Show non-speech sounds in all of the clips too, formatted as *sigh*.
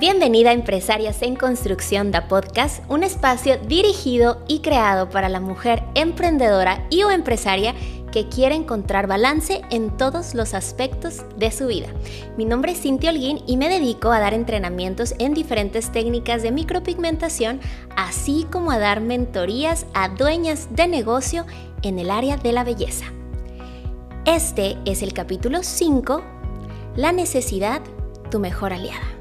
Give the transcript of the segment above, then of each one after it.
Bienvenida a Empresarias en Construcción da Podcast, un espacio dirigido y creado para la mujer emprendedora y o empresaria que quiere encontrar balance en todos los aspectos de su vida. Mi nombre es Cintia Holguín y me dedico a dar entrenamientos en diferentes técnicas de micropigmentación, así como a dar mentorías a dueñas de negocio en el área de la belleza. Este es el capítulo 5, La necesidad, tu mejor aliada.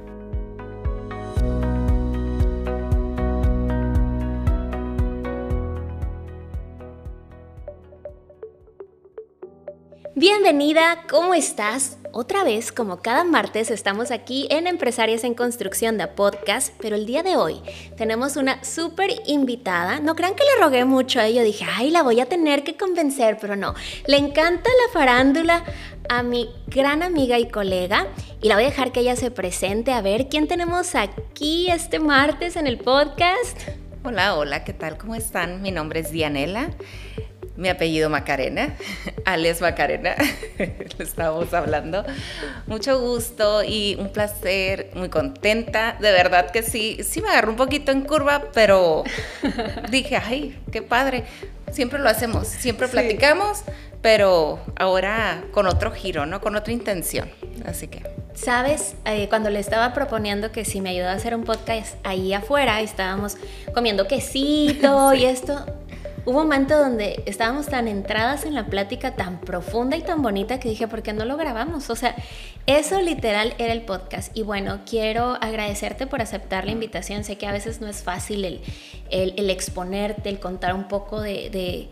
Bienvenida, ¿cómo estás? Otra vez, como cada martes, estamos aquí en Empresarias en Construcción de Podcast, pero el día de hoy tenemos una súper invitada. No crean que le rogué mucho a ella, dije, ay, la voy a tener que convencer, pero no. Le encanta la farándula a mi gran amiga y colega y la voy a dejar que ella se presente. A ver, ¿quién tenemos aquí este martes en el podcast? Hola, hola, ¿qué tal? ¿Cómo están? Mi nombre es Dianela mi apellido Macarena, *laughs* Alex Macarena, *laughs* lo estábamos hablando. Mucho gusto y un placer, muy contenta. De verdad que sí, sí me agarró un poquito en curva, pero *laughs* dije, ay, qué padre. Siempre lo hacemos, siempre platicamos, pero ahora con otro giro, ¿no? Con otra intención. Así que. Sabes, eh, cuando le estaba proponiendo que si me ayudaba a hacer un podcast ahí afuera, estábamos comiendo quesito y esto, un momento donde estábamos tan entradas en la plática tan profunda y tan bonita que dije, ¿por qué no lo grabamos? O sea, eso literal era el podcast. Y bueno, quiero agradecerte por aceptar la invitación. Sé que a veces no es fácil el, el, exponerte, el contar un poco de, de,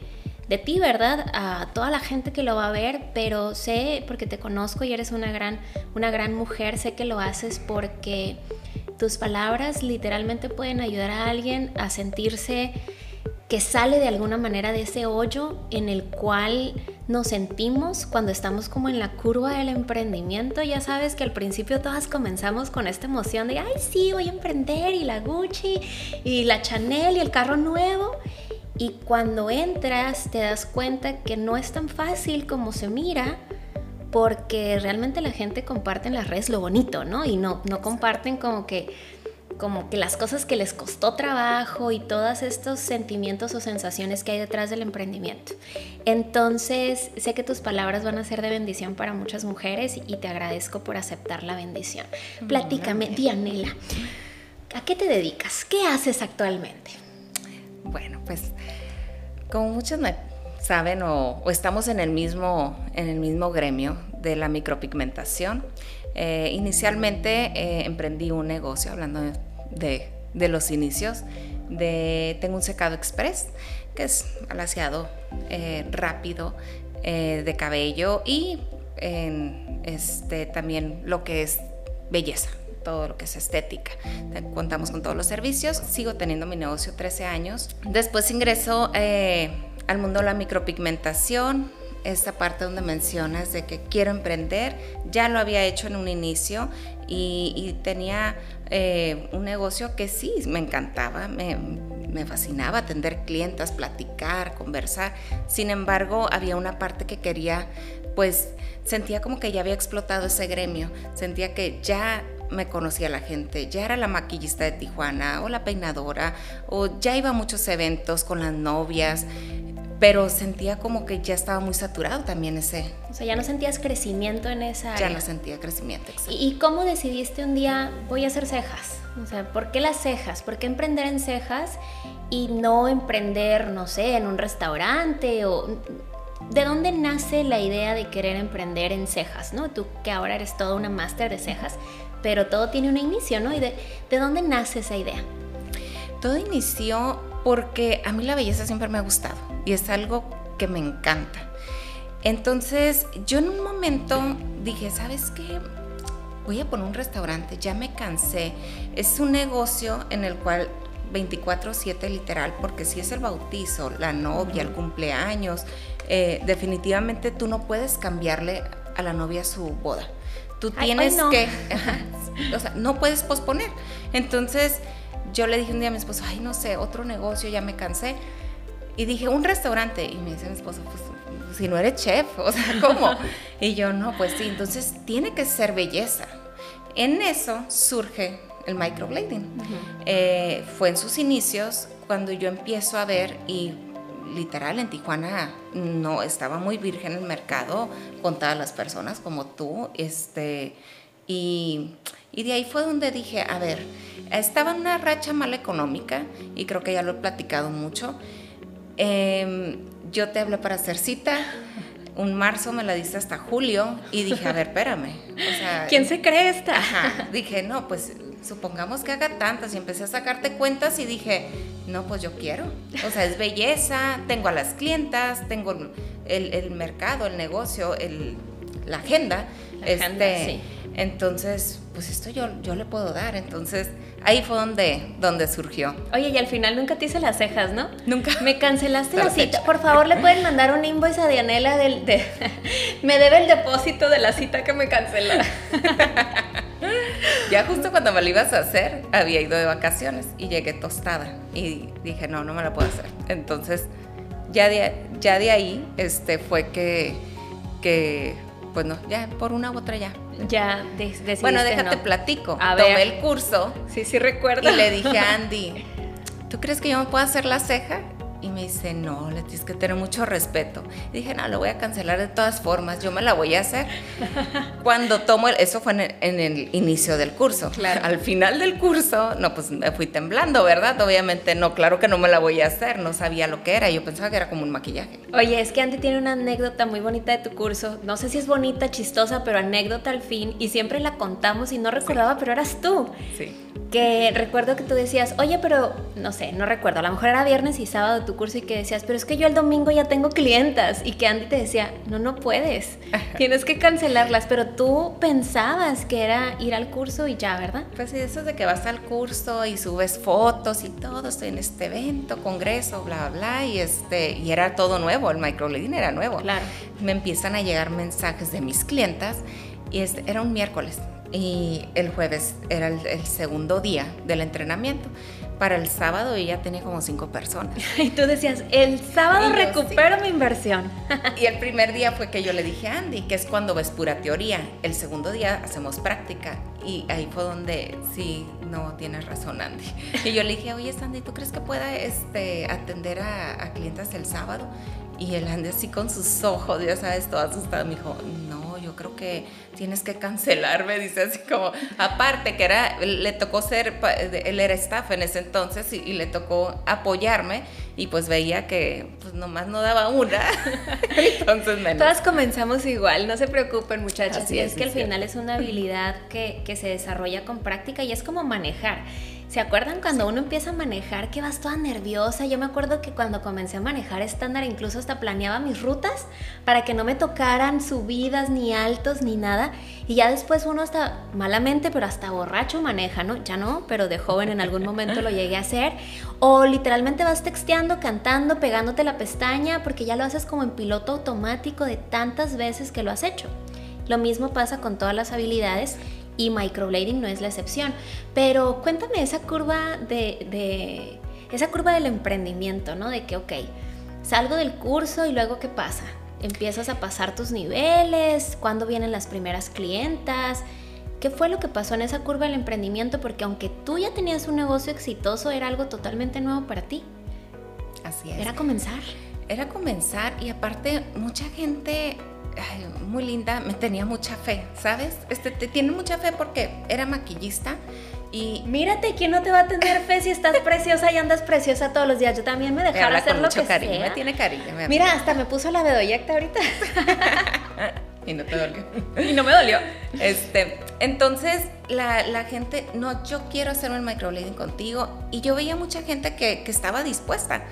de, ti, ¿verdad? A toda la gente que lo va a ver, pero sé, porque te conozco y eres una gran, una gran mujer, sé que lo haces porque tus palabras literalmente pueden ayudar a alguien a sentirse que sale de alguna manera de ese hoyo en el cual nos sentimos cuando estamos como en la curva del emprendimiento. Ya sabes que al principio todas comenzamos con esta emoción de, ay, sí, voy a emprender y la Gucci y la Chanel y el carro nuevo. Y cuando entras te das cuenta que no es tan fácil como se mira porque realmente la gente comparte en las redes lo bonito, ¿no? Y no, no comparten como que como que las cosas que les costó trabajo y todos estos sentimientos o sensaciones que hay detrás del emprendimiento. Entonces, sé que tus palabras van a ser de bendición para muchas mujeres y te agradezco por aceptar la bendición. Platícame, Dianela, ¿a qué te dedicas? ¿Qué haces actualmente? Bueno, pues como muchos me saben o, estamos en el, mismo, en el mismo gremio de la micropigmentación, eh, inicialmente eh, emprendí un negocio, hablando de, los inicios, de, tengo un secado express, que es alaciado eh, rápido de cabello y este, también lo que es belleza, todo lo que es estética. Contamos con todos los servicios, sigo teniendo mi negocio 13 años. Después ingreso al mundo de la micropigmentación, esta parte donde mencionas de que quiero emprender, ya lo había hecho en un inicio y, tenía eh, un negocio que sí me encantaba, me, me fascinaba atender clientas, platicar, conversar. Sin embargo, había una parte que quería, pues sentía como que ya había explotado ese gremio, sentía que ya me conocía la gente, ya era la maquillista de Tijuana o la peinadora, o ya iba a muchos eventos con las novias pero sentía como que ya estaba muy saturado también ese. O sea, ya no sentías crecimiento en esa área. Ya no sentía crecimiento. Exacto. ¿Y cómo decidiste un día voy a hacer cejas? O sea, ¿por qué las cejas? ¿Por qué emprender en cejas y no emprender, no sé, en un restaurante o ¿De dónde nace la idea de querer emprender en cejas? ¿no? Tú que ahora eres toda una máster de cejas, pero todo tiene un inicio, ¿no? ¿Y de, de dónde nace esa idea? Todo inició porque a mí la belleza siempre me ha gustado y es algo que me encanta. Entonces yo en un momento dije, ¿sabes qué? Voy a poner un restaurante, ya me cansé. Es un negocio en el cual 24/7 literal, porque si es el bautizo, la novia, el cumpleaños, eh, definitivamente tú no puedes cambiarle a la novia su boda. Tú tienes que, o sea, no puedes posponer. Entonces yo le dije un día a mi esposo, ay, no sé, otro negocio, ya me cansé. Y dije, un restaurante. Y me dice mi esposo, pues si no eres chef, o sea, *laughs* ¿cómo? y yo, no, pues sí, entonces tiene que ser belleza. En eso surge el microblading. Eh, fue en sus inicios cuando yo empiezo a ver y literal en Tijuana no estaba muy virgen el mercado con todas las personas como tú, este, y, y de ahí fue donde dije, a ver, estaba en una racha mala económica y creo que ya lo he platicado mucho. Em, yo te hablé para hacer cita. Un marzo me la diste hasta julio y dije, a ver, espérame. *laughs* ¿Quién se cree esta? dije, no, pues supongamos que haga tantas y empecé a sacarte cuentas y dije, no, pues yo quiero. O sea, es belleza, tengo a las clientas, tengo el, mercado, el negocio, el, la agenda. este, Entonces, pues esto yo, yo le puedo dar. Entonces, ahí fue donde, donde surgió. Oye, y al final nunca te hice las cejas, ¿no? Nunca. Me cancelaste la cita. Por favor, le pueden mandar un invoice a Dianela del... De, *laughs* me debe el depósito de la cita que me canceló. *laughs* ya justo cuando me lo ibas a hacer, había ido de vacaciones y llegué tostada. Y dije, no, no me la puedo hacer. Entonces, ya de, ya de ahí este, fue que, que, pues no, ya por una u otra ya. Ya Bueno, déjate platico. Tomé el curso. Sí, sí recuerdo. Y le dije a Andy, ¿tú crees que yo me puedo hacer la ceja? Y me dice, no, le tienes que tener mucho respeto. dije, no, lo voy a cancelar de todas formas, yo me la voy a hacer. *laughs* Cuando tomo, el, eso fue en el, inicio del curso. Claro. Al final del curso, no, pues me fui temblando, ¿verdad? Obviamente, no, claro que no me la voy a hacer, no sabía lo que era, yo pensaba que era como un maquillaje. Oye, es que Andy tiene una anécdota muy bonita de tu curso, no sé si es bonita, chistosa, pero anécdota al fin, y siempre la contamos y no recordaba, pero eras tú. Sí que recuerdo que tú decías, oye, pero no sé, no recuerdo, a lo mejor era viernes y sábado tu curso y que decías, pero es que yo el domingo ya tengo clientas y que Andy te decía, no, no puedes, *laughs* tienes que cancelarlas, pero tú pensabas que era ir al curso y ya, ¿verdad? Pues eso es de que vas al curso y subes fotos y todo, estoy en este evento, congreso, bla, bla, bla, y, este, y era todo nuevo, el microblading era nuevo. Claro. Me empiezan a llegar mensajes de mis clientas y este, era un miércoles y el jueves era el, segundo día del entrenamiento. Para el sábado ella tenía como cinco personas. *laughs* Y tú decías, el sábado recupero mi inversión. Y el primer día fue que yo le dije a Andy, que es cuando ves pura teoría. El segundo día hacemos práctica. Y ahí fue donde sí, no tienes razón, Andy. *laughs* Y yo le dije, oye, Andy, ¿tú crees que pueda este, atender a, a clientes el sábado? Y él anda así con sus ojos, ya sabes, todo asustado. Me dijo, no, yo creo que tienes que cancelarme, *laughs* dice así como, aparte que era, le tocó ser, él era staff en ese entonces y, le tocó apoyarme y pues veía que pues nomás no daba una, *laughs* entonces menos. Todas comenzamos igual, no se preocupen muchachas, y es, que al final es una habilidad que, que se desarrolla con práctica y es como manejar. ¿Se acuerdan cuando uno empieza a manejar que vas toda nerviosa? Yo me acuerdo que cuando comencé a manejar estándar incluso hasta planeaba mis rutas para que no me tocaran subidas ni altos ni nada. Y ya después uno hasta malamente, pero hasta borracho maneja, ¿no? Ya no, pero de joven en algún momento lo llegué a hacer. O literalmente vas texteando, cantando, pegándote la pestaña porque ya lo haces como en piloto automático de tantas veces que lo has hecho. Lo mismo pasa con todas las habilidades y microblading no es la excepción. Pero cuéntame esa curva de, esa curva del emprendimiento, ¿no? De que, ok, salgo del curso y luego ¿qué pasa? Empiezas a pasar tus niveles, cuándo vienen las primeras clientas. ¿Qué fue lo que pasó en esa curva del emprendimiento? Porque aunque tú ya tenías un negocio exitoso, era algo totalmente nuevo para ti. Así es. Era comenzar. Era comenzar y aparte mucha gente muy linda, me tenía mucha fe, ¿sabes? Este, te tiene mucha fe porque era maquillista y... Mírate, ¿quién no te va a tener fe si estás preciosa y andas preciosa todos los días? Yo también me dejaba hacer lo que cariño, Me tiene cariño. Mira, hasta me puso la bedoyecta ahorita. *laughs* y no te dolió. y no me dolió. Este, entonces la, la, gente, no, yo quiero hacer un microblading contigo. Y yo veía mucha gente que, que estaba dispuesta.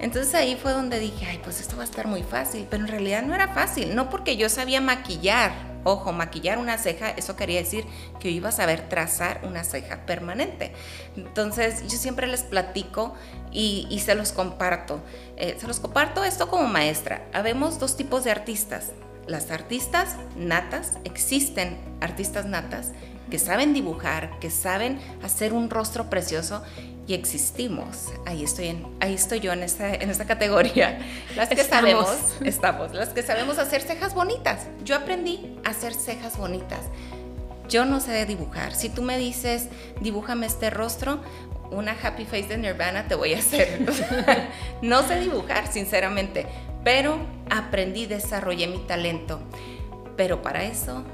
Entonces ahí fue donde dije, ay, pues esto va a estar muy fácil, pero en realidad no era fácil, no porque yo sabía maquillar, ojo, maquillar una ceja, eso quería decir que yo iba a saber trazar una ceja permanente. Entonces yo siempre les platico y, se los comparto. Eh, se los comparto esto como maestra. Habemos dos tipos de artistas. Las artistas natas, existen artistas natas que saben dibujar, que saben hacer un rostro precioso y existimos. Ahí estoy, en, ahí estoy yo en esta, en esta categoría. Las que sabemos, *laughs* estamos, las que sabemos hacer cejas bonitas. Yo aprendí a hacer cejas bonitas. yo no sé dibujar. Si tú me dices, dibújame este rostro, una happy face de Nirvana te voy a hacer. *laughs* no sé dibujar, sinceramente, pero aprendí, desarrollé mi talento. Pero para eso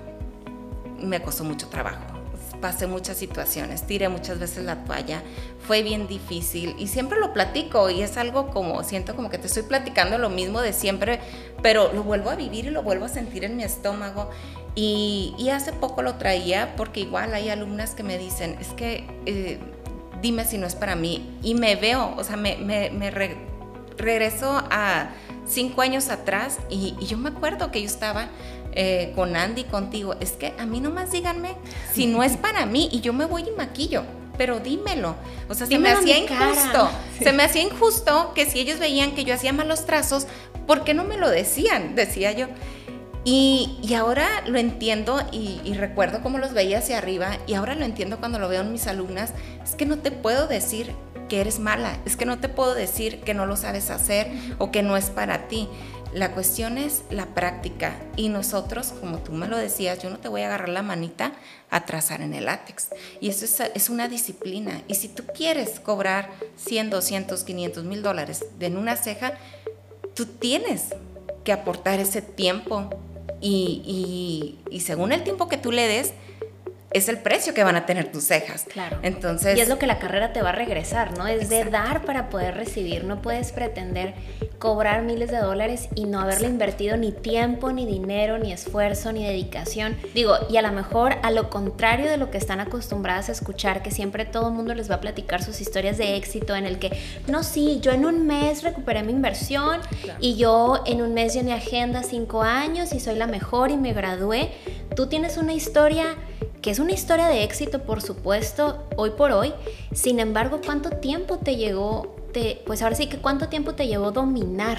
me costó mucho trabajo. Pasé muchas situaciones, tiré muchas veces la toalla, fue bien difícil y siempre lo platico y es algo como, siento como que te estoy platicando lo mismo de siempre, pero lo vuelvo a vivir y lo vuelvo a sentir en mi estómago. Y, hace poco lo traía porque igual hay alumnas que me dicen, es que eh, dime si no es para mí. Y me veo, o sea, me, regreso a cinco años atrás y, yo me acuerdo que yo estaba eh, con Andy contigo. Es que a mí nomás díganme si no es para mí y yo me voy y maquillo. Pero dímelo. O sea, se me hacía injusto. *laughs* Se me hacía injusto que si ellos veían que yo hacía malos trazos, ¿por qué no me lo decían? Decía yo. Y, ahora lo entiendo y, recuerdo cómo los veía hacia arriba y ahora lo entiendo cuando lo veo en mis alumnas. Es que no te puedo decir que eres mala, es que no te puedo decir que no lo sabes hacer o que no es para ti. La cuestión es la práctica y nosotros, como tú me lo decías, yo no te voy a agarrar la manita a trazar en el látex. Y eso es, una disciplina. Y si tú quieres cobrar 100, 200, 500 mil dólares en una ceja, tú tienes que aportar ese tiempo, y, según el tiempo que tú le des, es el precio que van a tener tus cejas. Claro. Entonces. Y es lo que la carrera te va a regresar, ¿no? Es de dar para poder recibir. No puedes pretender cobrar miles de dólares y no haberle invertido ni tiempo, ni dinero, ni esfuerzo, ni dedicación. Digo, y a lo mejor a lo contrario de lo que están acostumbradas a escuchar, que siempre todo el mundo les va a platicar sus historias de éxito en el que, no, sí, yo en un mes recuperé mi inversión y yo en un mes llené agenda cinco años y soy la mejor y me gradué. Tú tienes una historia que es una historia de éxito, por supuesto, hoy por hoy. Sin embargo, ¿cuánto tiempo te llegó, te, pues ahora sí que cuánto tiempo te llevó dominar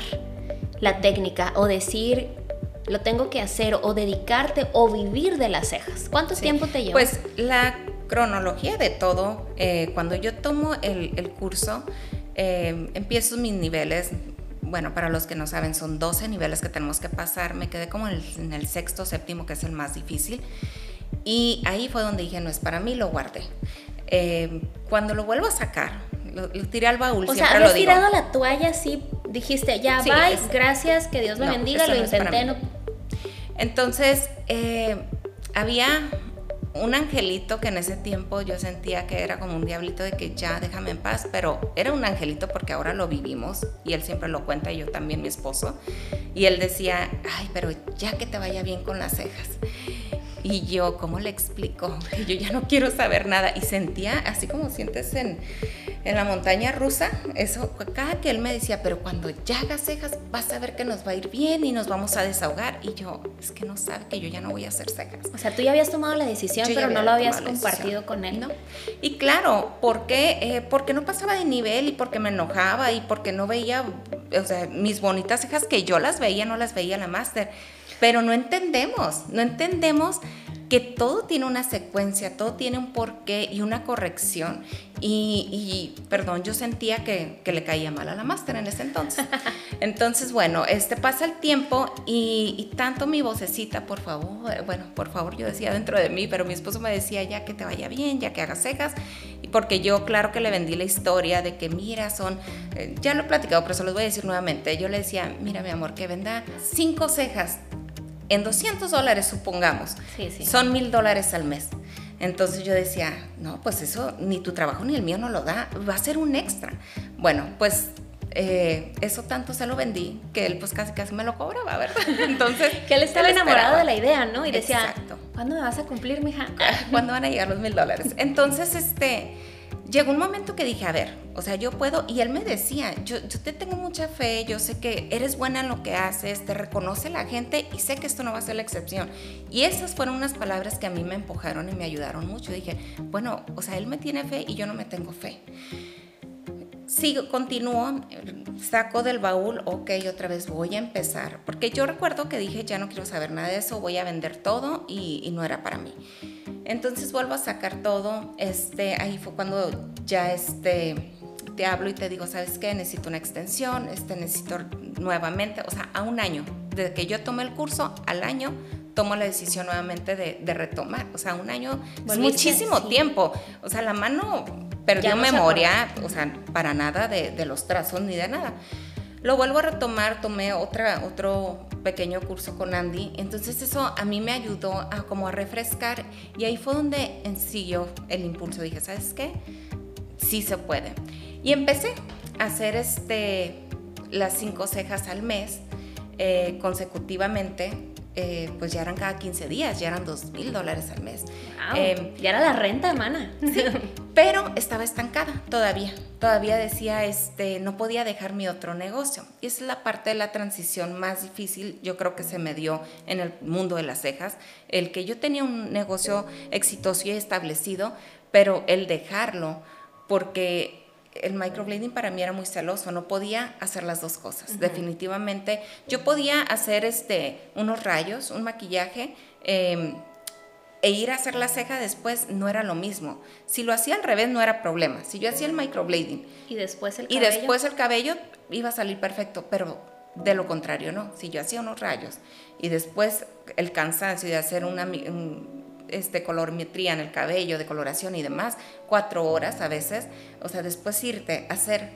la técnica o decir, lo tengo que hacer o dedicarte o vivir de las cejas? ¿Cuánto tiempo te llevó? Pues la cronología de todo, eh, cuando yo tomo el, curso, eh, empiezo mis niveles, bueno, para los que no saben, son 12 niveles que tenemos que pasar. Me quedé como en el, sexto, séptimo, que es el más difícil. Y ahí fue donde dije, no es para mí, lo guardé. Eh, cuando lo vuelvo a sacar, lo, tiré al baúl. O sea, habías tirado la toalla así, dijiste, ya, bye, gracias, que Dios me bendiga, lo intenté. Entonces, eh, había un angelito que en ese tiempo yo sentía que era como un diablito de que ya déjame en paz, pero era un angelito porque ahora lo vivimos y él siempre lo cuenta y yo también mi esposo. Y él decía, ay, pero ya que te vaya bien con las cejas. Y yo, ¿cómo le explico? *laughs* Yo ya no quiero saber nada. Y sentía, así como sientes en, en la montaña rusa, eso, cada que él me decía, pero cuando ya hagas cejas, vas a ver que nos va a ir bien y nos vamos a desahogar. Y yo, es que no sabe que yo ya no voy a hacer cejas. O sea, tú ya habías tomado la decisión, pero no lo habías compartido con él. ¿no? Y claro, ¿por qué? Eh, porque no pasaba de nivel y porque me enojaba y porque no veía, o sea, mis bonitas cejas que yo las veía, no las veía la máster pero no entendemos, no entendemos que todo tiene una secuencia, todo tiene un porqué y una corrección. Y, perdón, yo sentía que, le caía mal a la máster en ese entonces. *laughs* Entonces, bueno, este pasa el tiempo y, tanto mi vocecita, por favor, bueno, por favor, yo decía dentro de mí, pero mi esposo me decía ya que te vaya bien, ya que hagas cejas, y porque yo, claro que le vendí la historia de que, mira, son, eh, ya lo he platicado, pero se los voy a decir nuevamente. Yo le decía, mira, mi amor, que venda cinco cejas en 200 dólares, supongamos, son mil dólares al mes. Entonces yo decía, no, pues eso ni tu trabajo ni el mío no lo da, va a ser un extra. Bueno, pues eh, eso tanto se lo vendí que él pues casi casi me lo cobraba, ¿verdad? *laughs* Entonces... que él estaba enamorado de la idea, ¿no? Y decía, Exacto. ¿cuándo me vas a cumplir, mija? *laughs* ¿Cuándo van a llegar los mil dólares? Entonces, este llegó un momento que dije, a ver, o sea, yo puedo, y él me decía, yo, te tengo mucha fe, yo sé que eres buena en lo que haces, te reconoce la gente y sé que esto no va a ser la excepción. Y esas fueron unas palabras que a mí me empujaron y me ayudaron mucho. Dije, bueno, o sea, él me tiene fe y yo no me tengo fe. Sigo, continúo, saco del baúl, ok, otra vez voy a empezar. Porque yo recuerdo que dije, ya no quiero saber nada de eso, voy a vender todo y, y no era para mí. Entonces vuelvo a sacar todo. Este, ahí fue cuando ya este, te hablo y te digo, ¿sabes qué? Necesito una extensión, este, necesito nuevamente, o sea, a un año. Desde que yo tomé el curso, al año tomo la decisión nuevamente de, retomar. O sea, un año es muchísimo tiempo. O sea, la mano perdió memoria, o sea, para nada de, de, los trazos ni de nada. Lo vuelvo a retomar, tomé otra, otro pequeño curso con Andy, entonces eso a mí me ayudó a como a refrescar y ahí fue donde siguió el impulso. Dije, ¿sabes qué? Sí se puede. Y empecé a hacer este, las cinco cejas al mes eh, consecutivamente eh, pues ya eran cada 15 días, ya eran 2 mil dólares al mes. Em, ya era la renta, hermana. Sí, pero estaba estancada todavía. Todavía decía, este, no podía dejar mi otro negocio. Y esa es la parte de la transición más difícil, yo creo que se me dio en el mundo de las cejas. El que yo tenía un negocio exitoso y establecido, pero el dejarlo, porque el microblading para mí era muy celoso, no podía hacer las dos cosas, definitivamente. Yo podía hacer este, unos rayos, un maquillaje, em, e ir a hacer la ceja después no era lo mismo. Si lo hacía al revés no era problema. Si yo hacía el microblading y después el cabello, y después el cabello iba a salir perfecto, pero de lo contrario no. Si yo hacía unos rayos y después el cansancio de hacer una, este, colorimetría en el cabello, de coloración y demás, cuatro horas a veces, o sea, después irte a hacer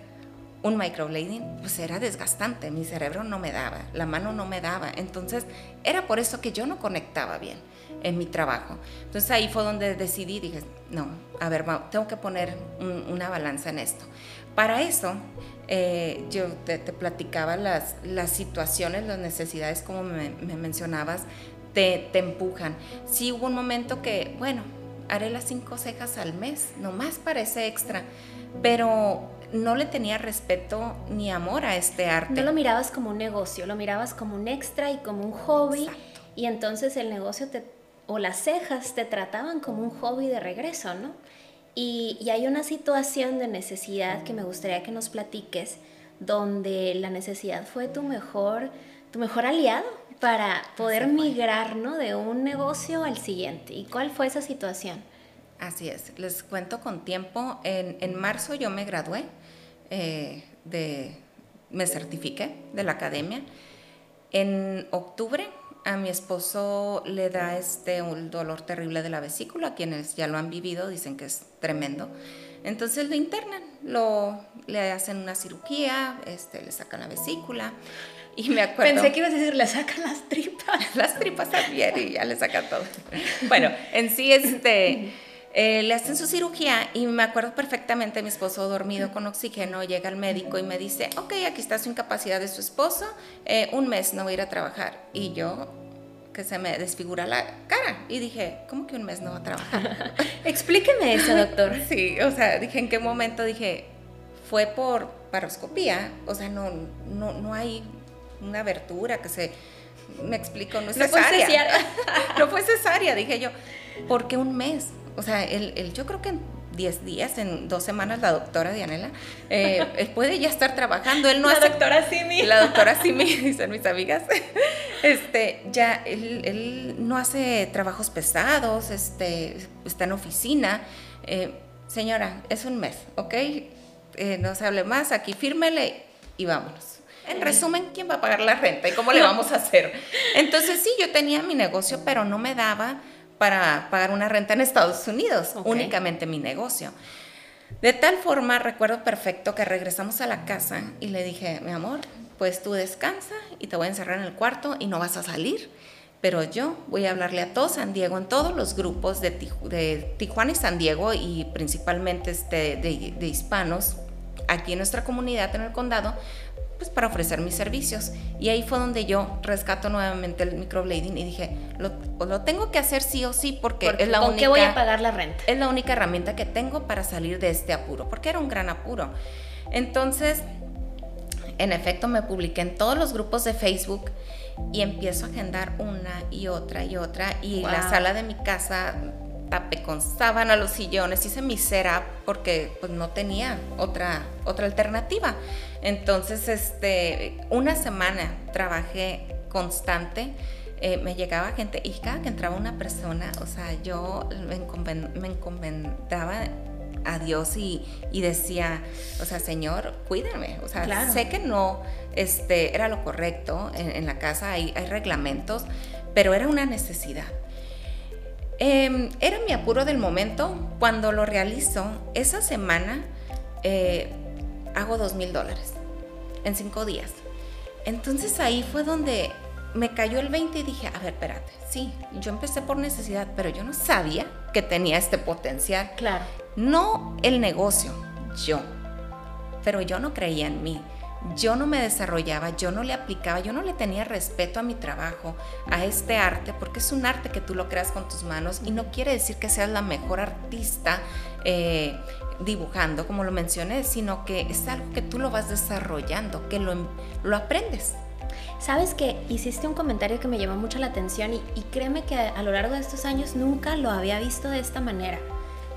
un microblading, pues era desgastante, mi cerebro no me daba, la mano no me daba, entonces era por eso que yo no conectaba bien en mi trabajo. Entonces ahí fue donde decidí, dije, no, a ver, tengo que poner una balanza en esto. Para eso, eh, yo te, platicaba las, situaciones, las necesidades, como me mencionabas, te, empujan. Sí hubo un momento que, bueno, haré las cinco cejas al mes, nomás parece extra, pero no le tenía respeto ni amor a este arte. No lo mirabas como un negocio, lo mirabas como un extra y como un hobby. Y entonces el negocio te, o las cejas te trataban como un hobby de regreso, ¿no? Y, y hay una situación de necesidad que me gustaría que nos platiques, donde la necesidad fue tu mejor, tu mejor aliado para poder migrar ¿no? de un negocio al siguiente. ¿Y cuál fue esa situación? Así es, les cuento con tiempo. En, marzo yo me gradué, eh, de, me certifiqué de la academia. En octubre a mi esposo le da este, un dolor terrible de la vesícula, quienes ya lo han vivido dicen que es tremendo. Entonces lo internan, lo, le hacen una cirugía, este, le sacan la vesícula. Y me acuerdo. Pensé que ibas a decir, le sacan las tripas. *laughs* las tripas también y ya le sacan todo. *laughs* Bueno, en sí, este. Eh, le hacen su cirugía y me acuerdo perfectamente mi esposo dormido con oxígeno, llega el médico y me dice, ok, aquí está su incapacidad de su esposo, eh, un mes no voy a ir a trabajar. Y yo, que se me desfigura la cara, y dije, ¿cómo que un mes no va a trabajar? *laughs* Explíqueme eso, doctor. sí, o sea, dije, ¿en qué momento? Dije, fue por paroscopía, o sea, no, no, no hay una abertura que se, me explico, no es cesárea. *laughs* no fue cesárea, dije yo, ¿por qué un mes? O sea, el, yo creo que en 10 días, en dos semanas, la doctora Dianela, eh, *laughs* él puede ya estar trabajando. Él no la doctora Simi. La doctora Simi, *laughs* dicen mis amigas. Este, ya, él, él, no hace trabajos pesados, este, está en oficina. Eh, señora, es un mes, ¿ok? Eh, no se hable más, aquí fírmele y vámonos. En resumen, ¿quién va a pagar la renta y cómo le vamos a hacer? Entonces sí, yo tenía mi negocio, pero no me daba para pagar una renta en Estados Unidos, únicamente mi negocio. De tal forma, recuerdo perfecto que regresamos a la casa y le dije, mi amor, pues tú descansa y te voy a encerrar en el cuarto y no vas a salir. Pero yo voy a hablarle a todo San Diego, en todos los grupos de, Tijuana y San Diego y principalmente este, de, de hispanos aquí en nuestra comunidad, en el condado, pues para ofrecer mis servicios. Y ahí fue donde yo rescato nuevamente el microblading y dije, lo, lo tengo que hacer sí o sí porque, es la ¿con única... qué voy a pagar la renta? Es la única herramienta que tengo para salir de este apuro, porque era un gran apuro. Entonces, en efecto, me publiqué en todos los grupos de Facebook y empiezo a agendar una y otra y otra y la sala de mi casa tapé con sábana los sillones, hice mi setup porque pues no tenía otra, otra alternativa. Entonces, este, una semana trabajé constante. Eh, me llegaba gente y cada que entraba una persona, o sea, yo me, encomendaba a Dios y, decía, o sea, Señor, cuídame. O sea, sé que no este, era lo correcto. En, la casa hay, hay, reglamentos, pero era una necesidad. Em, era mi apuro del momento. Cuando lo realizo, esa semana eh, hago dos mil dólares en cinco días. Entonces ahí fue donde me cayó el 20 y dije, a ver, espérate, sí, yo empecé por necesidad, pero yo no sabía que tenía este potencial. Claro. No el negocio, yo. Pero yo no creía en mí. Yo no me desarrollaba, yo no le aplicaba, yo no le tenía respeto a mi trabajo, a este arte, porque es un arte que tú lo creas con tus manos y no quiere decir que seas la mejor artista eh, dibujando, como lo mencioné, sino que es algo que tú lo vas desarrollando, que lo, lo aprendes. Sabes que hiciste un comentario que me llamó mucho la atención y, y créeme que a lo largo de estos años nunca lo había visto de esta manera.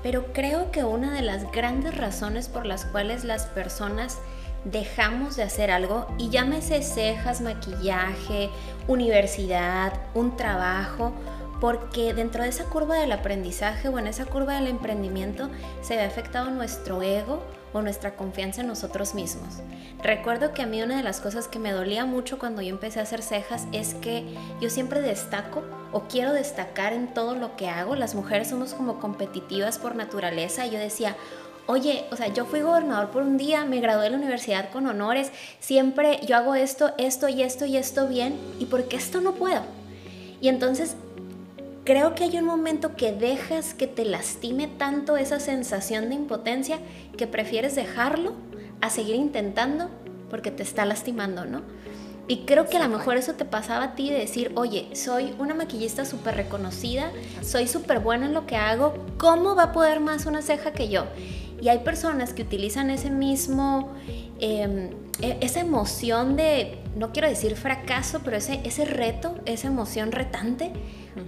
Pero creo que una de las grandes razones por las cuales las personas dejamos de hacer algo, y llámese cejas, maquillaje, universidad, un trabajo, porque dentro de esa curva del aprendizaje o en esa curva del emprendimiento se ve afectado nuestro ego o nuestra confianza en nosotros mismos. Recuerdo que a mí una de las cosas que me dolía mucho cuando yo empecé a hacer cejas es que yo siempre destaco o quiero destacar en todo lo que hago. Las mujeres somos como competitivas por naturaleza y yo decía, oye, o sea, yo fui gobernador por un día, me gradué de la universidad con honores, siempre yo hago esto, esto y esto y esto bien, ¿y por qué esto no puedo? Y entonces creo que hay un momento que dejas que te lastime tanto esa sensación de impotencia que prefieres dejarlo a seguir intentando porque te está lastimando, ¿no? Y creo que a lo mejor eso te pasaba a ti de decir, oye, soy una maquillista súper reconocida, soy súper buena en lo que hago, ¿cómo va a poder más una ceja que yo? Y hay personas que utilizan ese mismo, em, e, esa emoción de, no quiero decir fracaso, pero ese, ese reto, esa emoción retante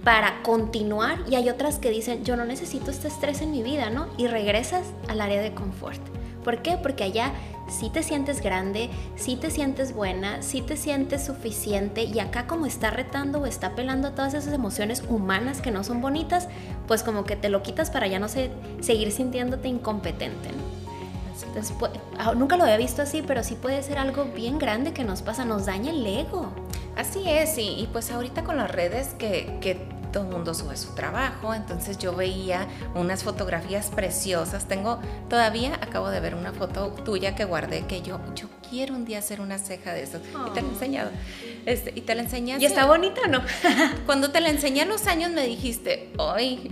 para continuar y hay otras que dicen, yo no necesito este estrés en mi vida, ¿no? Y regresas al área de confort. ¿Por qué? Porque allá sí te sientes grande, sí te sientes buena, sí te sientes suficiente y acá como está retando o está pelando todas esas emociones humanas que no son bonitas, pues como que te lo quitas para ya no sé, seguir sintiéndote incompetente. Entonces, ah, nunca lo había visto así, pero sí puede ser algo bien grande que nos pasa, nos daña el ego. Así es, y, y pues ahorita con las redes que, que todo el mundo sube su trabajo, entonces yo veía unas fotografías preciosas, tengo, todavía acabo de ver una foto tuya que guardé que yo, yo quiero un día hacer una ceja de esas, y te la he enseñado, este, y te la enseñé. ¿Y está bonita o no? *laughs* Cuando te la enseñé a los años me dijiste, ay,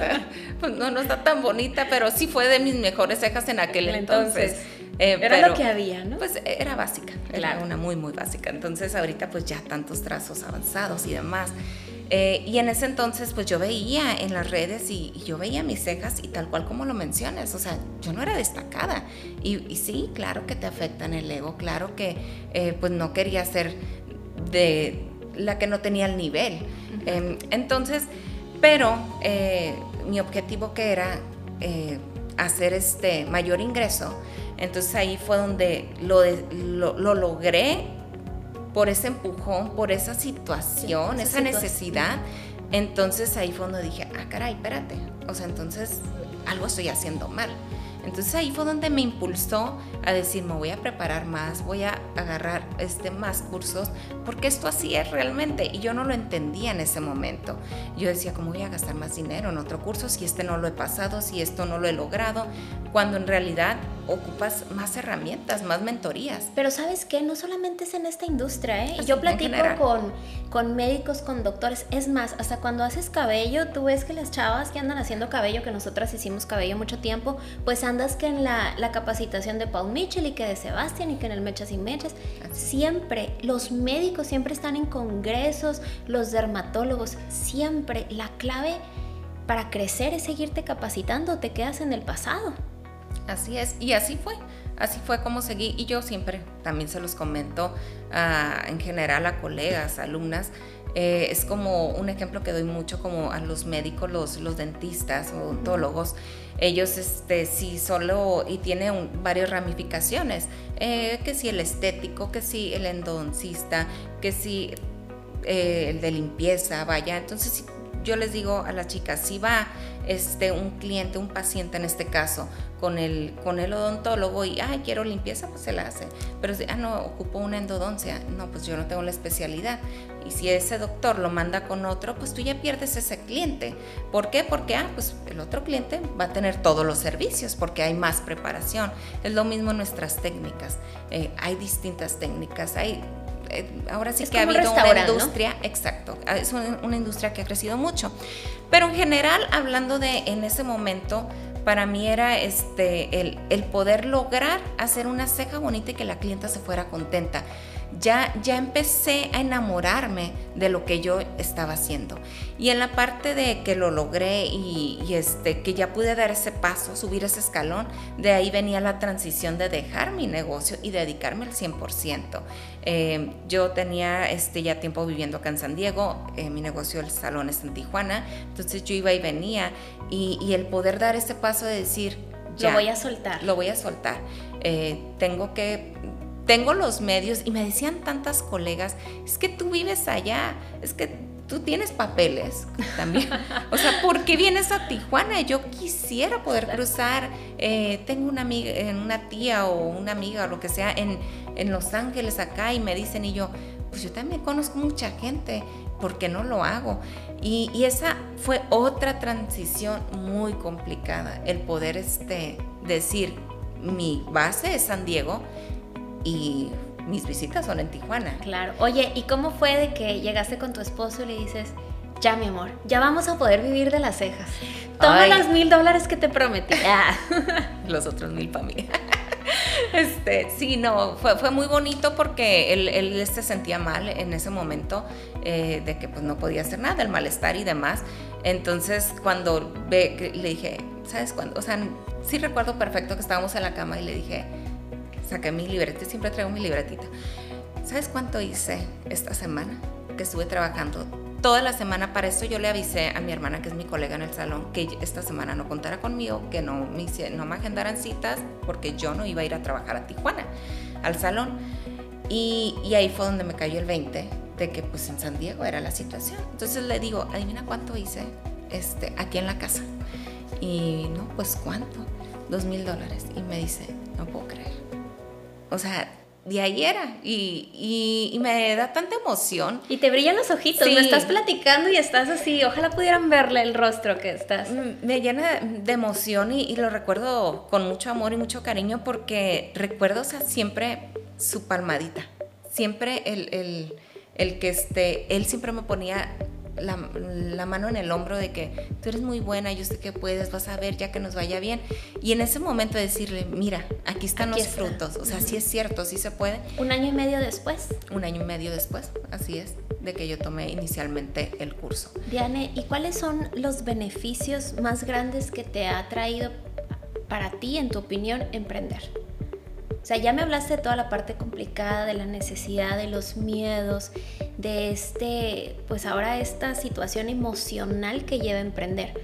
*laughs* pues no, no está tan bonita, pero sí fue de mis mejores cejas en aquel entonces. Eh, era lo que había, ¿no? Pues era básica, era una muy, muy básica. Entonces ahorita pues ya tantos trazos avanzados y demás. Eh, y en ese entonces pues yo veía en las redes y, yo veía mis cejas y tal cual como lo mencionas, o sea, yo no era destacada. Y, sí, claro que te afecta en el ego, claro que eh, pues no quería ser de la que no tenía el nivel. Em, entonces, pero mi objetivo que era hacer este mayor ingreso, entonces ahí fue donde lo, lo, logré por ese empujón, por esa situación, esa, necesidad. Entonces ahí fue donde dije, ah, caray, espérate. O sea, entonces algo estoy haciendo mal. Entonces ahí fue donde me impulsó a decir, me voy a preparar más, voy a agarrar este, más cursos, porque esto así es realmente. Y yo no lo entendía en ese momento. Yo decía, ¿cómo voy a gastar más dinero en otro curso si este no lo he pasado, si esto no lo he logrado? Cuando en realidad ocupas más herramientas, más mentorías. Pero sabes qué, no solamente es en esta industria, ¿eh? Yo platico con, con médicos, con doctores. Es más, hasta cuando haces cabello, tú ves que las chavas que andan haciendo cabello, que nosotras hicimos cabello mucho tiempo, pues andas que en la, la capacitación de Paul Mitchell y que de Sebastián y que en el Mechas y Mechas. Siempre, los médicos siempre están en congresos, los dermatólogos, siempre. La clave para crecer es seguirte capacitando, te quedas en el pasado. Así es, y así fue. Así fue como seguí y yo siempre también se los comento en general a colegas, alumnas. Eh, es como un ejemplo que doy mucho como a los médicos, los, los dentistas odontólogos. Ellos este, sí solo y tiene varias ramificaciones, eh, que si el estético, que si el endodoncista, que si eh, el de limpieza, vaya. Entonces yo les digo a las chicas, si va este, un cliente, un paciente en este caso, con el, con el odontólogo y, ay, quiero limpieza, pues se la hace. Pero si, ah, no, ocupo una endodoncia, no, pues yo no tengo la especialidad. Y si ese doctor lo manda con otro, pues tú ya pierdes ese cliente. ¿Por qué? Porque, ah, pues el otro cliente va a tener todos los servicios porque hay más preparación. Es lo mismo en nuestras técnicas. Eh, hay distintas técnicas, hay ahora sí que ha habido una industria, exacto, es una, industria que ha crecido mucho. Pero en general, hablando de en ese momento, para mí era este, el, el poder lograr hacer una ceja bonita y que la clienta se fuera contenta ya, ya empecé a enamorarme de lo que yo estaba haciendo. Y en la parte de que lo logré y, este, que ya pude dar ese paso, subir ese escalón, de ahí venía la transición de dejar mi negocio y dedicarme al 100%. Eh, yo tenía este, ya tiempo viviendo acá en San Diego, eh, mi negocio, el salón está en Tijuana, entonces yo iba y venía y, y el poder dar ese paso de decir, ya, lo voy a soltar. Lo voy a soltar. Eh, tengo que tengo los medios y me decían tantas colegas, es que tú vives allá, es que tú tienes papeles también. *laughs* O sea, ¿por qué vienes a Tijuana? Yo quisiera poder cruzar. Eh, tengo una amiga, eh, una tía o una amiga o lo que sea en, en Los Ángeles acá y me dicen y yo, pues yo también conozco mucha gente, ¿por qué no lo hago? Y, y esa fue otra transición muy complicada, el poder este, decir, mi base es San Diego, y mis visitas son en Tijuana. Claro. Oye, ¿y cómo fue de que llegaste con tu esposo y le dices, ya mi amor, ya vamos a poder vivir de las cejas? Toma los mil dólares que te prometí. *laughs* los otros mil para mí. *laughs* Este, sí, no, fue, fue muy bonito porque él, él, se sentía mal en ese momento eh, de que pues no podía hacer nada, el malestar y demás. Entonces, cuando ve, le dije, ¿sabes cuándo? O sea, sí recuerdo perfecto que estábamos en la cama y le dije, saqué mi libreta, siempre traigo mi libretita. ¿Sabes cuánto hice esta semana? Que estuve trabajando toda la semana para eso yo le avisé a mi hermana, que es mi colega en el salón, que esta semana no contara conmigo, que no me, no me agendaran citas, porque yo no iba a ir a trabajar a Tijuana, al salón. Y, y, ahí fue donde me cayó el 20 de que pues en San Diego era la situación. Entonces le digo, adivina cuánto hice este, aquí en la casa. Y no, pues cuánto, dos mil dólares. Y me dice, no puedo creer o sea, de ahí era. Y, me da tanta emoción. Y te brillan los ojitos, me estás platicando y estás así, ojalá pudieran verle el rostro que estás. Mm, me llena de emoción y, lo recuerdo con mucho amor y mucho cariño porque recuerdo, o sea, siempre su palmadita. Siempre el, el, el que este, él siempre me ponía la, mano en el hombro de que tú eres muy buena, yo sé que puedes, vas a ver ya que nos vaya bien. Y en ese momento decirle, mira, aquí están los frutos. O sea, sí es cierto, sí se puede. ¿Un año y medio después? Un año y medio después, así es, de que yo tomé inicialmente el curso. Diane, ¿y cuáles son los beneficios más grandes que te ha traído para ti, en tu opinión, emprender? O sea, ya me hablaste de toda la parte complicada, de la necesidad, de los miedos, de este, pues ahora esta situación emocional que lleva a emprender.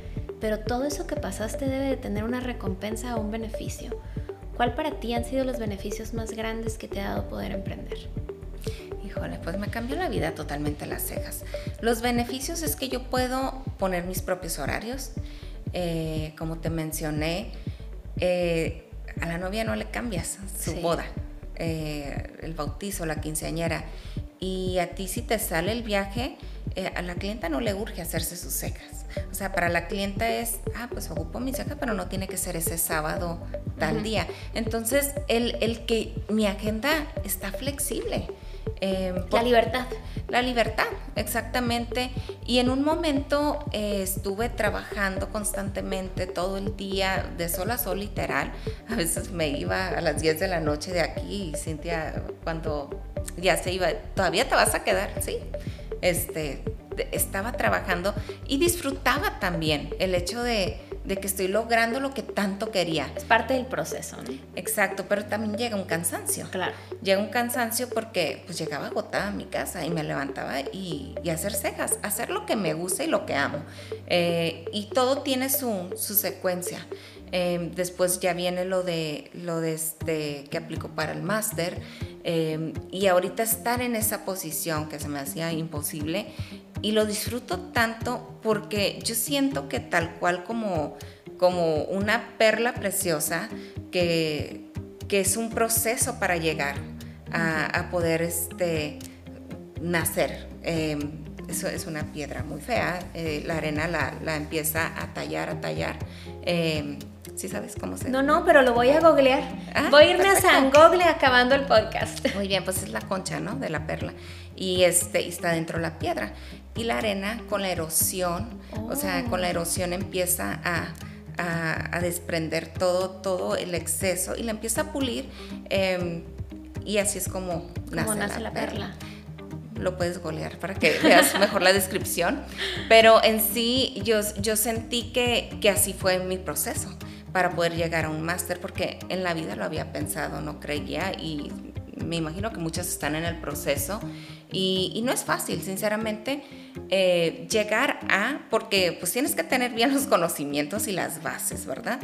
Pero todo eso que pasaste debe de tener una recompensa o un beneficio. ¿Cuál para ti han sido los beneficios más grandes que te ha dado poder emprender? Híjole, pues me cambió la vida totalmente las cejas. Los beneficios es que yo puedo poner mis propios horarios. Eh, como te mencioné, eh, a la novia no le cambias su boda, eh, el bautizo, la quinceañera. Y a ti si te sale el viaje, eh, a la clienta no le urge hacerse sus cejas. O sea, para la clienta es, ah, pues ocupo mi ceja, pero no tiene que ser ese sábado tal día. Entonces, el, el que mi agenda está flexible. Em, la libertad. La libertad, exactamente. Y en un momento eh, estuve trabajando constantemente todo el día, de sol a sol literal. A veces me iba a las 10 de la noche de aquí y Cintia, cuando ya se iba, todavía te vas a quedar, sí. Este, estaba trabajando y disfrutaba también el hecho de, de que estoy logrando lo que tanto quería. Es parte del proceso, ¿no? Exacto, pero también llega un cansancio. Claro. Llega un cansancio porque pues llegaba agotada a mi casa y me levantaba y, y hacer cejas, hacer lo que me gusta y lo que amo. Eh, y todo tiene su, su secuencia. Eh, después ya viene lo de, lo de este, que aplico para el máster. Em, y ahorita estar en esa posición que se me hacía imposible y lo disfruto tanto porque yo siento que tal cual como, como una perla preciosa que, que es un proceso para llegar a, poder este, nacer. Em, eso es una piedra muy fea. Eh, la arena la, la, empieza a tallar, a tallar. Eh, ¿Sí sabes cómo se No, no, pero lo voy a googlear. Ah, voy a irme a San Google acabando el podcast. Muy bien, pues es la concha, ¿no? De la perla. Y, este, está dentro de la piedra. Y la arena con la erosión, o sea, con la erosión empieza a, a, desprender todo, todo el exceso y la empieza a pulir. Em, y así es como nace, la, perla lo puedes golear para que veas *laughs* mejor la descripción. Pero en sí yo, yo sentí que, que así fue mi proceso para poder llegar a un máster, porque en la vida lo había pensado, no creía y me imagino que muchas están en el proceso y, no es fácil, sinceramente, eh, llegar a, porque pues tienes que tener bien los conocimientos y las bases, ¿verdad?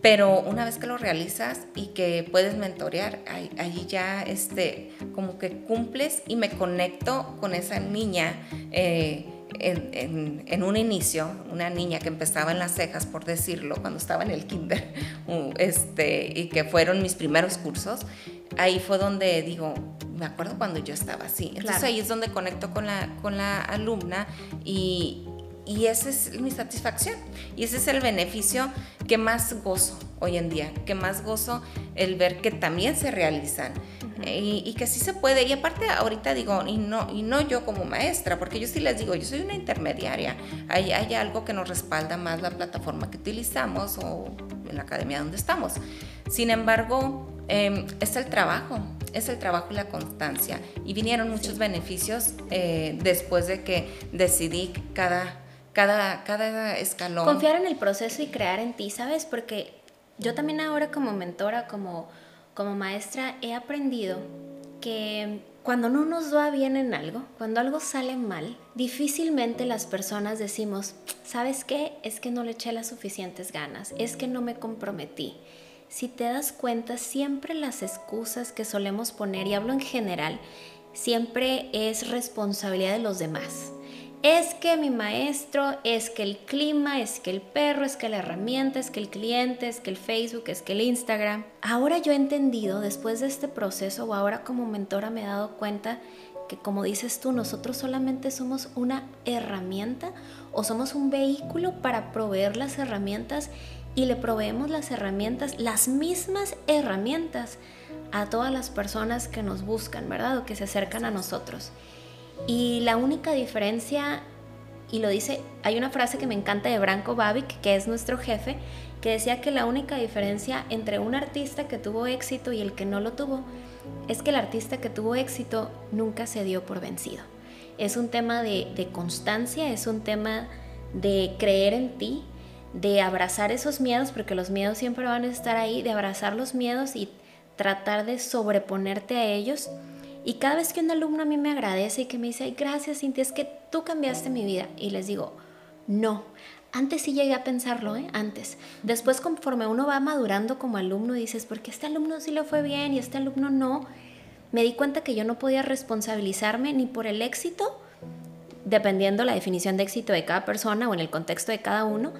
Pero una vez que lo realizas y que puedes mentorear, ahí, ya este, como que cumples y me conecto con esa niña. Eh, en, un inicio, una niña que empezaba en las cejas, por decirlo, cuando estaba en el kinder, *laughs* este, y que fueron mis primeros cursos, ahí fue donde digo, me acuerdo cuando yo estaba así. Entonces ahí es donde conecto con la, con la alumna y, y esa es mi satisfacción. Y ese es el beneficio que más gozo hoy en día, que más gozo el ver que también se realizan y, que sí se puede. Y aparte ahorita digo, y no, y no yo como maestra, porque yo sí les digo, yo soy una intermediaria. Hay, hay algo que nos respalda más la plataforma que utilizamos o en la academia donde estamos. Sin embargo, em, es el trabajo, es el trabajo y la constancia. Y vinieron muchos beneficios eh, después de que decidí cada cada, cada escalón. Confiar en el proceso y crear en ti, ¿sabes? Porque yo también ahora como mentora, como, como maestra, he aprendido que cuando no nos va bien en algo, cuando algo sale mal, difícilmente las personas decimos, ¿sabes qué? Es que no le eché las suficientes ganas, es que no me comprometí. Si te das cuenta, siempre las excusas que solemos poner, y hablo en general, siempre es responsabilidad de los demás es que mi maestro, es que el clima, es que el perro, es que la herramienta, es que el cliente, es que el Facebook, es que el Instagram. Ahora yo he entendido, después de este proceso o ahora como mentora me he dado cuenta que como dices tú, nosotros solamente somos una herramienta o somos un vehículo para proveer las herramientas y le proveemos las herramientas, las mismas herramientas a todas las personas que nos buscan, ¿verdad? O que se acercan a nosotros. Y la única diferencia, y lo dice, hay una frase que me encanta de Branko Babic, que es nuestro jefe, que decía que la única diferencia entre un artista que tuvo éxito y el que no lo tuvo es que el artista que tuvo éxito nunca se dio por vencido. Es un tema de, de constancia, es un tema de creer en ti, de abrazar esos miedos, porque los miedos siempre van a estar ahí, de abrazar los miedos y tratar de sobreponerte a ellos y cada vez que un alumno a mí me agradece y que me dice, gracias Cintia, es que tú cambiaste mi vida. Y les digo, no. Antes sí llegué a pensarlo, ¿eh? Antes. Después, conforme uno va madurando como alumno, dices, porque este alumno sí le fue bien y este alumno no. Me di cuenta que yo no podía responsabilizarme ni por el éxito, dependiendo la definición de éxito de cada persona o en el contexto de cada uno,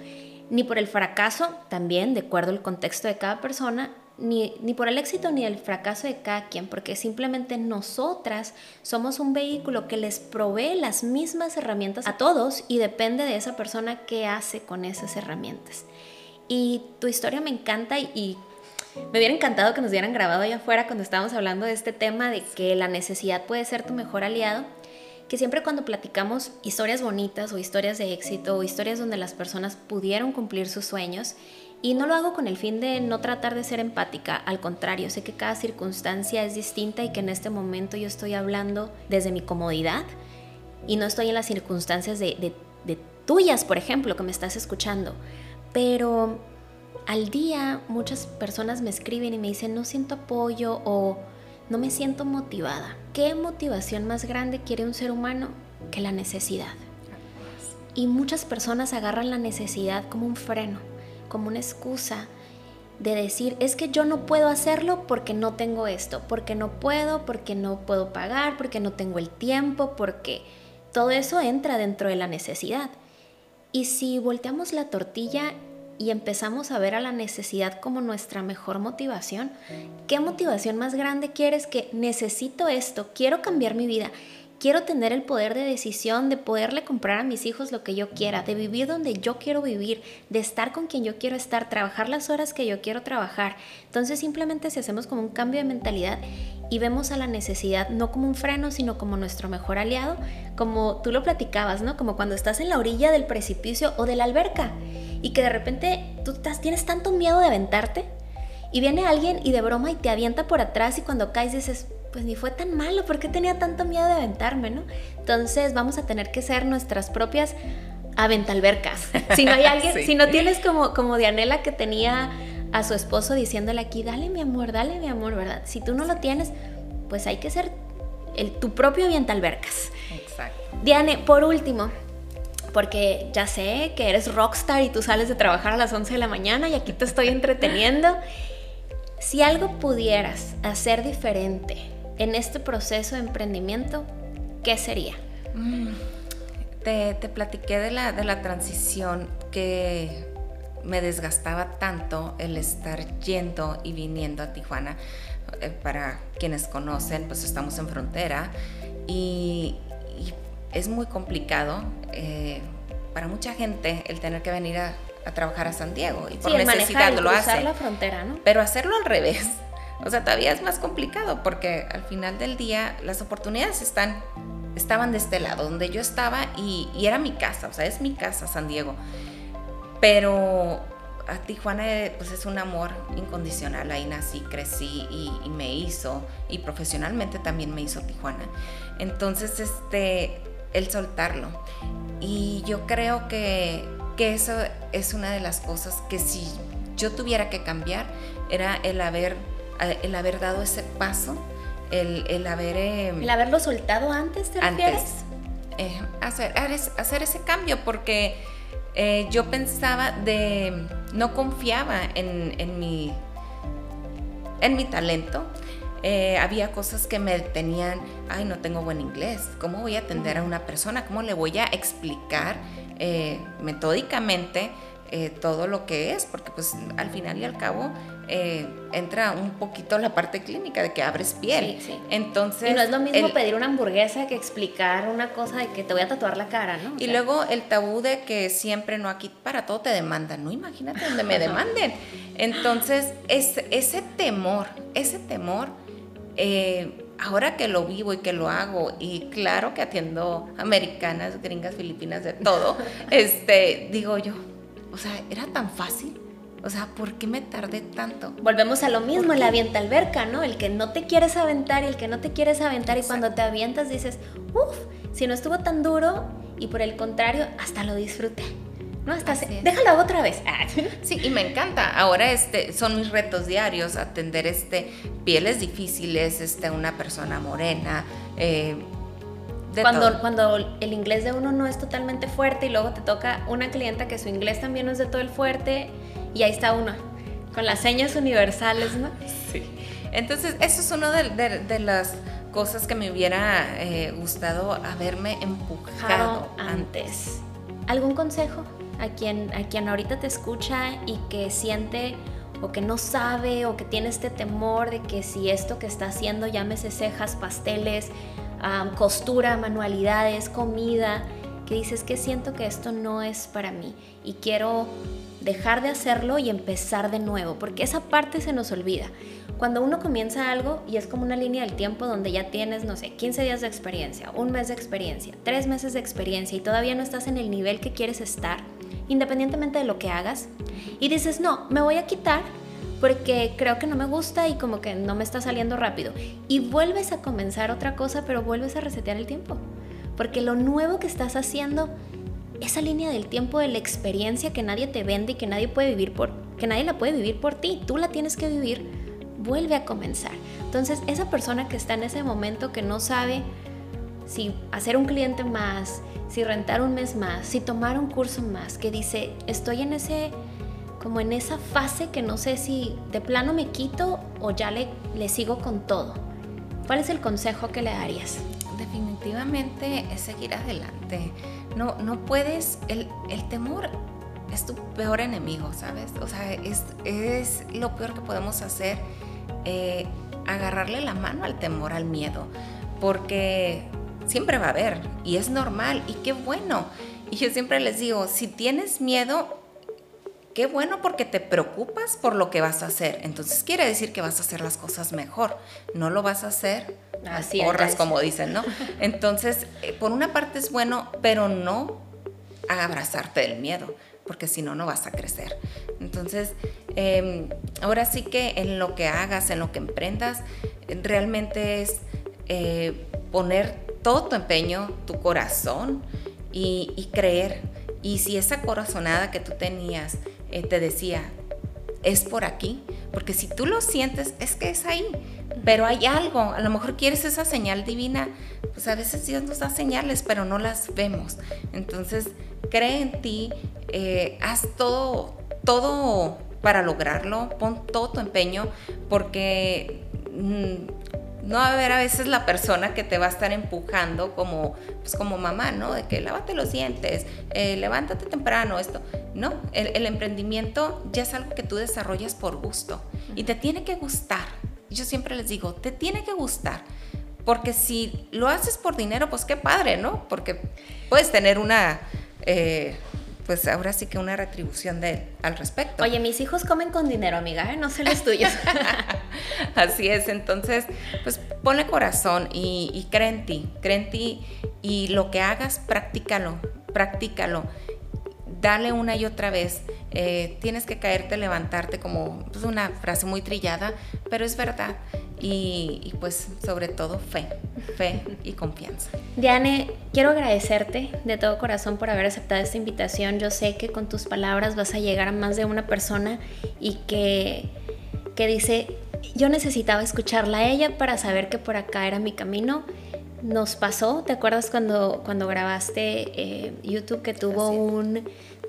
ni por el fracaso, también de acuerdo al contexto de cada persona, ni, por el éxito ni el fracaso de cada quien, porque simplemente nosotras somos un vehículo que les provee las mismas herramientas a todos y depende de esa persona qué hace con esas herramientas. Y tu historia me encanta y, me hubiera encantado que nos hubieran grabado allá afuera cuando estábamos hablando de este tema de que la necesidad puede ser tu mejor aliado que siempre cuando platicamos historias bonitas o historias de éxito o historias donde las personas pudieron cumplir sus sueños y no lo hago con el fin de no tratar de ser empática, al contrario, sé que cada circunstancia es distinta y que en este momento yo estoy hablando desde mi comodidad y no estoy en las circunstancias de, tuyas, por ejemplo, que me estás escuchando. Pero al día muchas personas me escriben y me dicen no siento apoyo o no me siento motivada. ¿Qué motivación más grande quiere un ser humano que la necesidad? Y muchas personas agarran la necesidad como un freno como una excusa de decir, es que yo no puedo hacerlo porque no tengo esto, porque no puedo, porque no puedo pagar, porque no tengo el tiempo, porque todo eso entra dentro de la necesidad. Y si volteamos la tortilla y empezamos a ver a la necesidad como nuestra mejor motivación, ¿qué motivación más grande quieres que necesito esto, quiero cambiar mi vida? Quiero tener el poder de decisión, de poderle comprar a mis hijos lo que yo quiera, de vivir donde yo quiero vivir, de estar con quien yo quiero estar, trabajar las horas que yo quiero trabajar. Entonces simplemente si hacemos como un cambio de mentalidad y vemos a la necesidad no como un freno, sino como nuestro mejor aliado, como tú lo platicabas, ¿no? Como cuando estás en la orilla del precipicio o de la alberca y que de repente tú tienes tanto miedo de aventarte y viene alguien y de broma y te avienta por atrás y cuando caes dices, pues ni fue tan malo, ¿por qué tenía tanto miedo de aventarme, no? Entonces vamos a tener que ser nuestras propias aventalbercas. *laughs* Si no hay alguien, si no tienes como, como Dianela que tenía a su esposo diciéndole aquí, dale mi amor, dale mi amor, ¿verdad? Si tú no lo tienes, pues hay que ser el, tu propio aventalbercas. Exacto. Diane, por último, porque ya sé que eres rockstar y tú sales de trabajar a las 11 de la mañana y aquí te estoy *laughs* entreteniendo. Si algo pudieras hacer diferente en este proceso de emprendimiento, ¿qué sería? Mm, te, platiqué de la, de la transición que me desgastaba tanto el estar yendo y viniendo a Tijuana. Eh, para quienes conocen, pues estamos en frontera y, es muy complicado eh, para mucha gente el tener que venir a, trabajar a San Diego y por necesidad lo hace. la frontera, ¿no? Pero hacerlo al revés o sea, todavía es más complicado porque al final del día las oportunidades están, estaban de este lado, donde yo estaba y, era mi casa, o sea, es mi casa San Diego. Pero a Tijuana pues es un amor incondicional, ahí nací, crecí y, me hizo, y profesionalmente también me hizo Tijuana. Entonces, este, el soltarlo. Y yo creo que, que eso es una de las cosas que si yo tuviera que cambiar, era el haber el haber dado ese paso, el, el haber... Em, el haberlo soltado antes, ¿te refieres? Eh, hacer, hacer ese cambio, porque eh, yo pensaba de... no confiaba en, en, mi, en mi talento. Eh, había cosas que me tenían, ay, no tengo buen inglés, ¿cómo voy a atender a una persona? ¿Cómo le voy a explicar metódicamente todo lo que es? Porque pues al final y al cabo eh, entra un poquito la parte clínica de que abres piel. Entonces, y no es lo mismo pedir una hamburguesa que explicar una cosa de que te voy a tatuar la cara, ¿no? y luego el tabú de que siempre no aquí para todo te demandan, no imagínate donde me demanden. Entonces, es, ese temor, ese temor, eh, ahora que lo vivo y que lo hago, y claro que atiendo americanas, gringas, filipinas, de todo, *laughs* este, digo yo, o sea, era tan fácil o sea, ¿por qué me tardé tanto? Volvemos a lo mismo, la avienta alberca, ¿no? El que no te quieres aventar y el que no te quieres aventar y cuando te avientas dices, uff, si no estuvo tan duro y por el contrario, hasta lo disfruté. ¿no? Hasta déjalo otra vez. *laughs* Ah. Sí, y me encanta. Ahora este, son mis retos diarios, atender este, pieles difíciles, este, una persona morena. Eh, cuando, cuando el inglés de uno no es totalmente fuerte y luego te toca una clienta que su inglés también no es de todo el fuerte y ahí está uno, con las señas universales, ¿no? Sí. Entonces, eso es una de, las cosas que me hubiera eh, gustado haberme empujado antes. ¿Algún consejo a quien, a quien ahorita te escucha y que siente o que no sabe o que tiene este temor de que si esto que está haciendo, llámese cejas, pasteles, costura, manualidades, comida, que dices que siento que esto no es para mí y quiero dejar de hacerlo y empezar de nuevo, porque esa parte se nos olvida. Cuando uno comienza algo y es como una línea del tiempo donde ya tienes, no sé, 15 días de experiencia, un mes de experiencia, tres meses de experiencia y todavía no estás en el nivel que quieres estar, independientemente de lo que hagas, y dices, no, me voy a quitar porque creo que no me gusta y como que no me está saliendo rápido. Y vuelves a comenzar otra cosa, pero vuelves a resetear el tiempo. Porque lo nuevo que estás haciendo esa línea del tiempo de la experiencia que nadie te vende y que nadie puede vivir por que nadie la puede vivir por ti, tú la tienes que vivir, vuelve a comenzar. Entonces, esa persona que está en ese momento que no sabe si hacer un cliente más, si rentar un mes más, si tomar un curso más, que dice, estoy en ese como en esa fase que no sé si de plano me quito o ya le, le sigo con todo. ¿Cuál es el consejo que le darías? Definitivamente es seguir adelante. No, no puedes, el, temor es tu peor enemigo, ¿sabes? O sea, es, es lo peor que podemos hacer, eh, agarrarle la mano al temor, al miedo, porque siempre va a haber y es normal y qué bueno. Y yo siempre les digo, si tienes miedo, qué bueno porque te preocupas por lo que vas a hacer. Entonces quiere decir que vas a hacer las cosas mejor. No lo vas a hacer Así porras, como dicen, ¿no? Entonces, eh, por una parte es bueno, pero no abrazarte del miedo porque si no, no vas a crecer. Entonces, em, ahora sí que en lo que hagas, en lo que emprendas, realmente es eh, poner todo tu empeño, tu corazón y, creer. Y si esa corazonada que tú tenías eh, te decía, es por aquí, porque si tú lo sientes, es que es ahí. Pero hay algo, a lo mejor quieres esa señal divina, pues a veces Dios nos da señales, pero no las vemos. Entonces, cree en ti, eh, haz todo, todo para lograrlo, pon todo tu empeño, porque mm, no va a haber a veces la persona que te va a estar empujando como, pues como mamá, ¿no? De que lávate los dientes, eh, levántate temprano, esto. No, el, emprendimiento ya es algo que tú desarrollas por gusto y te tiene que gustar. Yo siempre les digo, te tiene que gustar. Porque si lo haces por dinero, pues qué padre, ¿no? Porque puedes tener una, eh, pues ahora sí que una retribución de, al respecto. Oye, mis hijos comen con dinero, amiga, ¿eh? no sé los tuyos. *laughs* Así es, entonces, pues ponle corazón y, y cree en ti, cree en ti y lo que hagas, practícalo, practícalo dale una y otra vez. Eh, tienes que caerte, levantarte, como pues, una frase muy trillada, pero es verdad. Y, pues sobre todo fe, fe y confianza. Diane, quiero agradecerte de todo corazón por haber aceptado esta invitación. Yo sé que con tus palabras vas a llegar a más de una persona y que, que dice, yo necesitaba escucharla a ella para saber que por acá era mi camino nos pasó, ¿te acuerdas cuando, cuando grabaste eh, YouTube que tuvo un,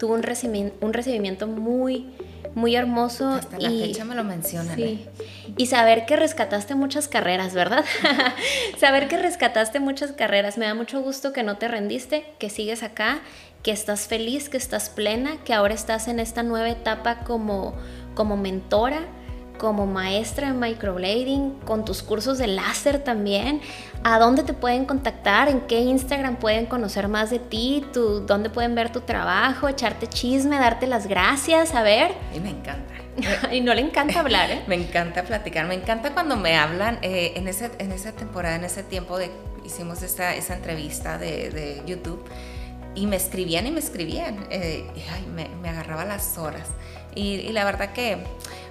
tuvo un, recibimiento, un recibimiento muy, muy hermoso? Hasta la fecha me lo mencionan. Sí. ¿eh? Y saber que rescataste muchas carreras, ¿verdad? *laughs* saber que rescataste muchas carreras. Me da mucho gusto que no te rendiste, que sigues acá, que estás feliz, que estás plena, que ahora estás en esta nueva etapa como, como mentora como maestra en microblading, con tus cursos de láser también. ¿A dónde te pueden contactar? ¿En qué Instagram pueden conocer más de ti? ¿Tú, ¿Dónde pueden ver tu trabajo? ¿Echarte chisme? ¿Darte las gracias? A ver. Y me encanta. *laughs* y no le encanta hablar, ¿eh? *laughs* me encanta platicar. Me encanta cuando me hablan. Eh, en, ese, en esa temporada, en ese tiempo de hicimos esta, esa entrevista de, de YouTube y me escribían y me escribían. Eh, y ay, me, me, agarraba las horas. Y, y la verdad que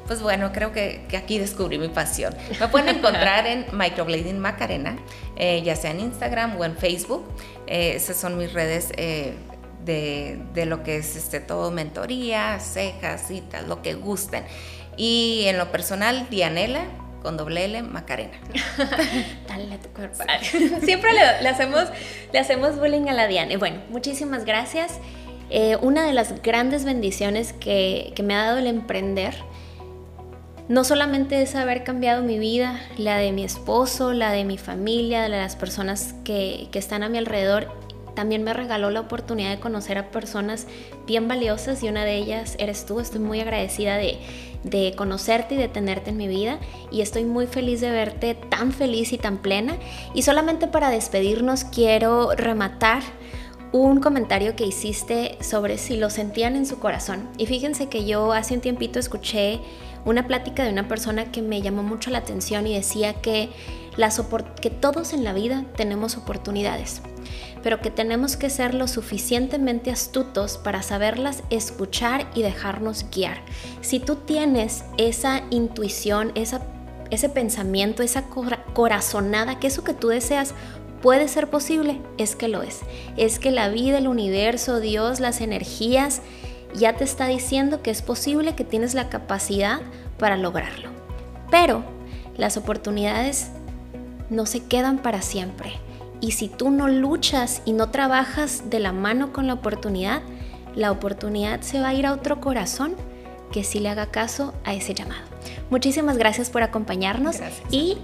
pues bueno, creo que, aquí descubrí mi pasión. Me pueden *laughs* encontrar en Microblading Macarena, eh, ya sea en Instagram o en Facebook. Eh, esas son mis redes eh, de, lo que es este, todo mentoría, cejas, citas, lo que gusten. Y en lo personal, Dianela, con doble L, Macarena. *laughs* Dale a tu cuerpo. *laughs* Siempre le, hacemos, le hacemos bullying a la Diane. Bueno, muchísimas gracias. una de las grandes bendiciones que, que me ha dado el emprender no solamente es haber cambiado mi vida, la de mi esposo, la de mi familia, la de las personas que, están a mi alrededor, también me regaló la oportunidad de conocer a personas bien valiosas y una de ellas eres tú. Estoy muy agradecida de, de, conocerte y de tenerte en mi vida y estoy muy feliz de verte tan feliz y tan plena. Y solamente para despedirnos quiero rematar un comentario que hiciste sobre si lo sentían en su corazón. Y fíjense que yo hace un tiempito escuché una plática de una persona que me llamó mucho la atención y decía que, que todos en la vida tenemos oportunidades, pero que tenemos que ser lo suficientemente astutos para saberlas escuchar y dejarnos guiar. Si tú tienes esa intuición, esa, ese pensamiento, esa corazonada, que eso que tú deseas puede ser posible, es que lo es. Es que la vida, el universo, Dios, las energías, ya te está diciendo que es posible, que tienes la capacidad para lograrlo. Pero las oportunidades no se quedan para siempre. Y si tú no luchas y no trabajas de la mano con la oportunidad, la oportunidad se va a ir a otro corazón que sí le haga caso a ese llamado. Muchísimas gracias por acompañarnos y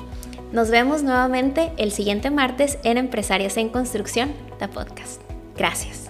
nos vemos nuevamente el siguiente martes en Empresarias en Construcción, la podcast. Gracias.